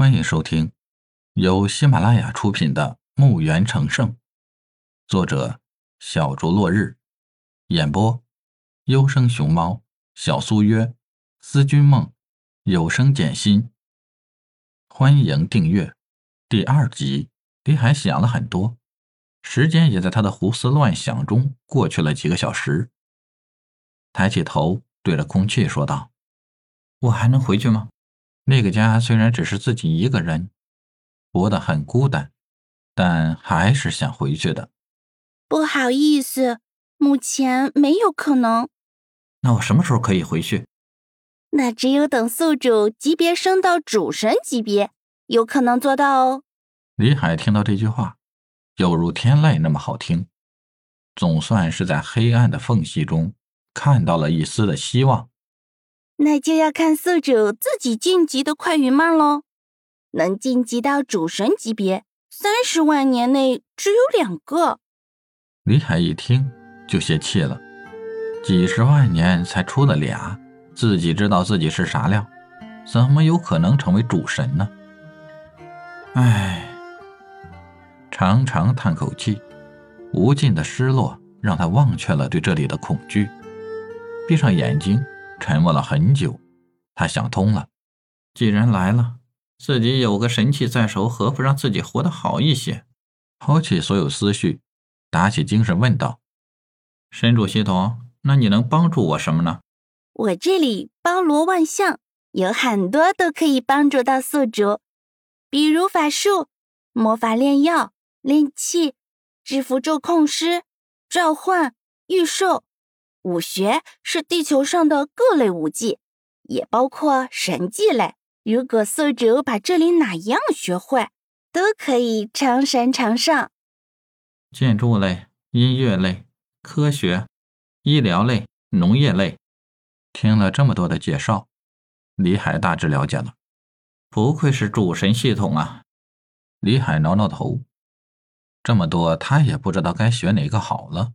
欢迎收听由喜马拉雅出品的《墓园成圣》，作者小竹落日，演播优生熊猫、小苏约、思君梦、有声简心。欢迎订阅第二集。李海想了很多，时间也在他的胡思乱想中过去了几个小时。抬起头，对着空气说道：“我还能回去吗？”那个家虽然只是自己一个人，活得很孤单，但还是想回去的。不好意思，目前没有可能。那我什么时候可以回去？那只有等宿主级别升到主神级别，有可能做到哦。李海听到这句话，犹如天籁那么好听，总算是在黑暗的缝隙中看到了一丝的希望。那就要看宿主自己晋级的快与慢喽。能晋级到主神级别，三十万年内只有两个。李海一听就泄气了，几十万年才出了俩，自己知道自己是啥料，怎么有可能成为主神呢？唉，长长叹口气，无尽的失落让他忘却了对这里的恐惧，闭上眼睛。沉默了很久，他想通了，既然来了，自己有个神器在手，何不让自己活得好一些？抛弃所有思绪，打起精神问道：“神主系统，那你能帮助我什么呢？”我这里包罗万象，有很多都可以帮助到宿主，比如法术、魔法炼药、炼器、制符咒控师、召唤、御兽。武学是地球上的各类武技，也包括神技类。如果宿主把这里哪一样学会，都可以长神长上。建筑类、音乐类、科学、医疗类、农业类，听了这么多的介绍，李海大致了解了。不愧是主神系统啊！李海挠挠头，这么多他也不知道该选哪个好了，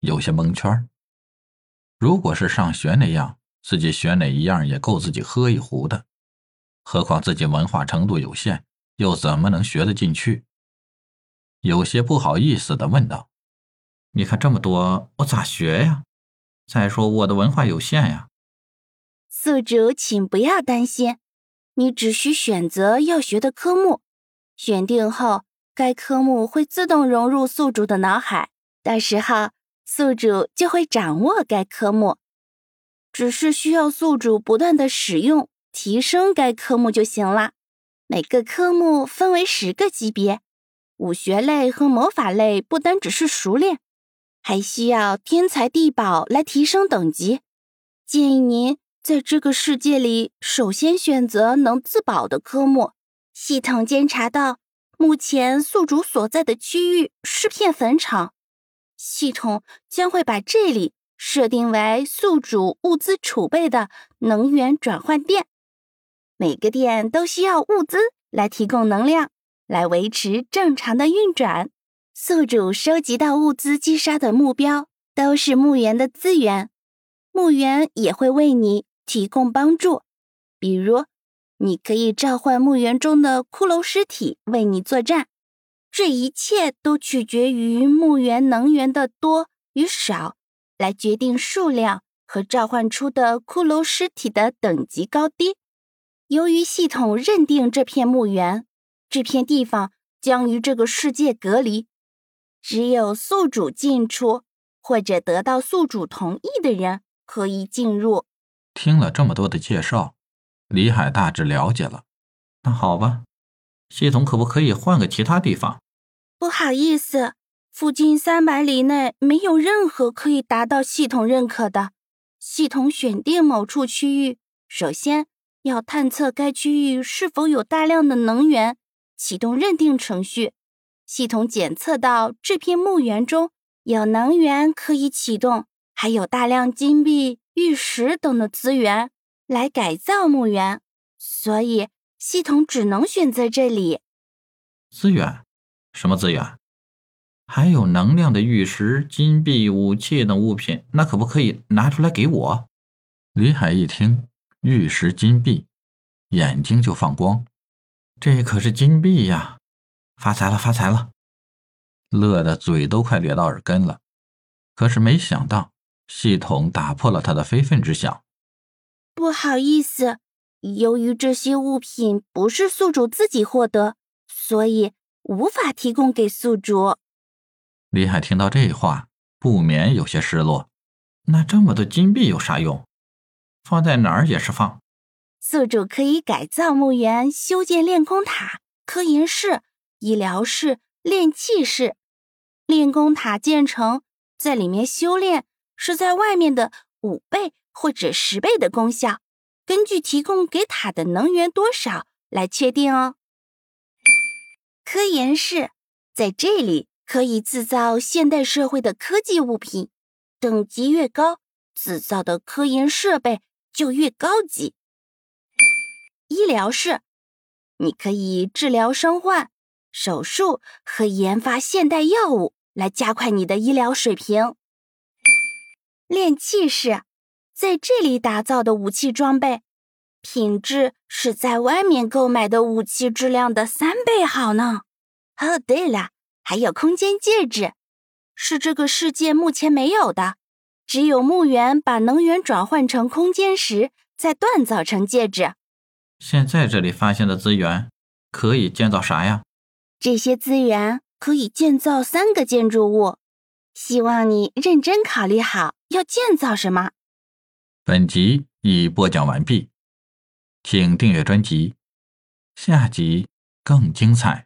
有些蒙圈。如果是上学那样，自己学哪一样也够自己喝一壶的。何况自己文化程度有限，又怎么能学得进去？有些不好意思的问道：“你看这么多，我咋学呀？再说我的文化有限呀。”宿主，请不要担心，你只需选择要学的科目，选定后，该科目会自动融入宿主的脑海，到时候。宿主就会掌握该科目，只是需要宿主不断的使用，提升该科目就行了。每个科目分为十个级别，武学类和魔法类不单只是熟练，还需要天才地宝来提升等级。建议您在这个世界里首先选择能自保的科目。系统监察到，目前宿主所在的区域是片坟场。系统将会把这里设定为宿主物资储备的能源转换店，每个店都需要物资来提供能量，来维持正常的运转。宿主收集到物资击杀的目标都是墓园的资源，墓园也会为你提供帮助，比如你可以召唤墓园中的骷髅尸体为你作战。这一切都取决于墓园能源的多与少，来决定数量和召唤出的骷髅尸体的等级高低。由于系统认定这片墓园，这片地方将与这个世界隔离，只有宿主进出或者得到宿主同意的人可以进入。听了这么多的介绍，李海大致了解了。那好吧，系统可不可以换个其他地方？不好意思，附近三百里内没有任何可以达到系统认可的。系统选定某处区域，首先要探测该区域是否有大量的能源，启动认定程序。系统检测到这片墓园中有能源可以启动，还有大量金币、玉石等的资源来改造墓园，所以系统只能选择这里。资源。什么资源？还有能量的玉石、金币、武器等物品，那可不可以拿出来给我？李海一听玉石、金币，眼睛就放光。这可是金币呀！发财了，发财了！乐得嘴都快咧到耳根了。可是没想到，系统打破了他的非分之想。不好意思，由于这些物品不是宿主自己获得，所以无法提供给宿主。李海听到这话，不免有些失落。那这么多金币有啥用？放在哪儿也是放。宿主可以改造墓园，修建炼功塔、科研室、医疗室、炼器室。炼功塔建成，在里面修炼是在外面的五倍或者十倍的功效，根据提供给塔的能源多少来确定哦。科研室在这里可以制造现代社会的科技物品。等级越高，制造的科研设备就越高级。医疗室，你可以治疗生患、手术和研发现代药物，来加快你的医疗水平。炼器室，在这里打造的武器装备，品质是在外面购买的武器质量的三倍好呢。哦，对了，还有空间戒指。是这个世界目前没有的，只有墓园把能源转换成空间时，再锻造成戒指。现在这里发现的资源可以建造啥呀？这些资源可以建造三个建筑物，希望你认真考虑好要建造什么。本集已播讲完毕，请订阅专辑，下集更精彩。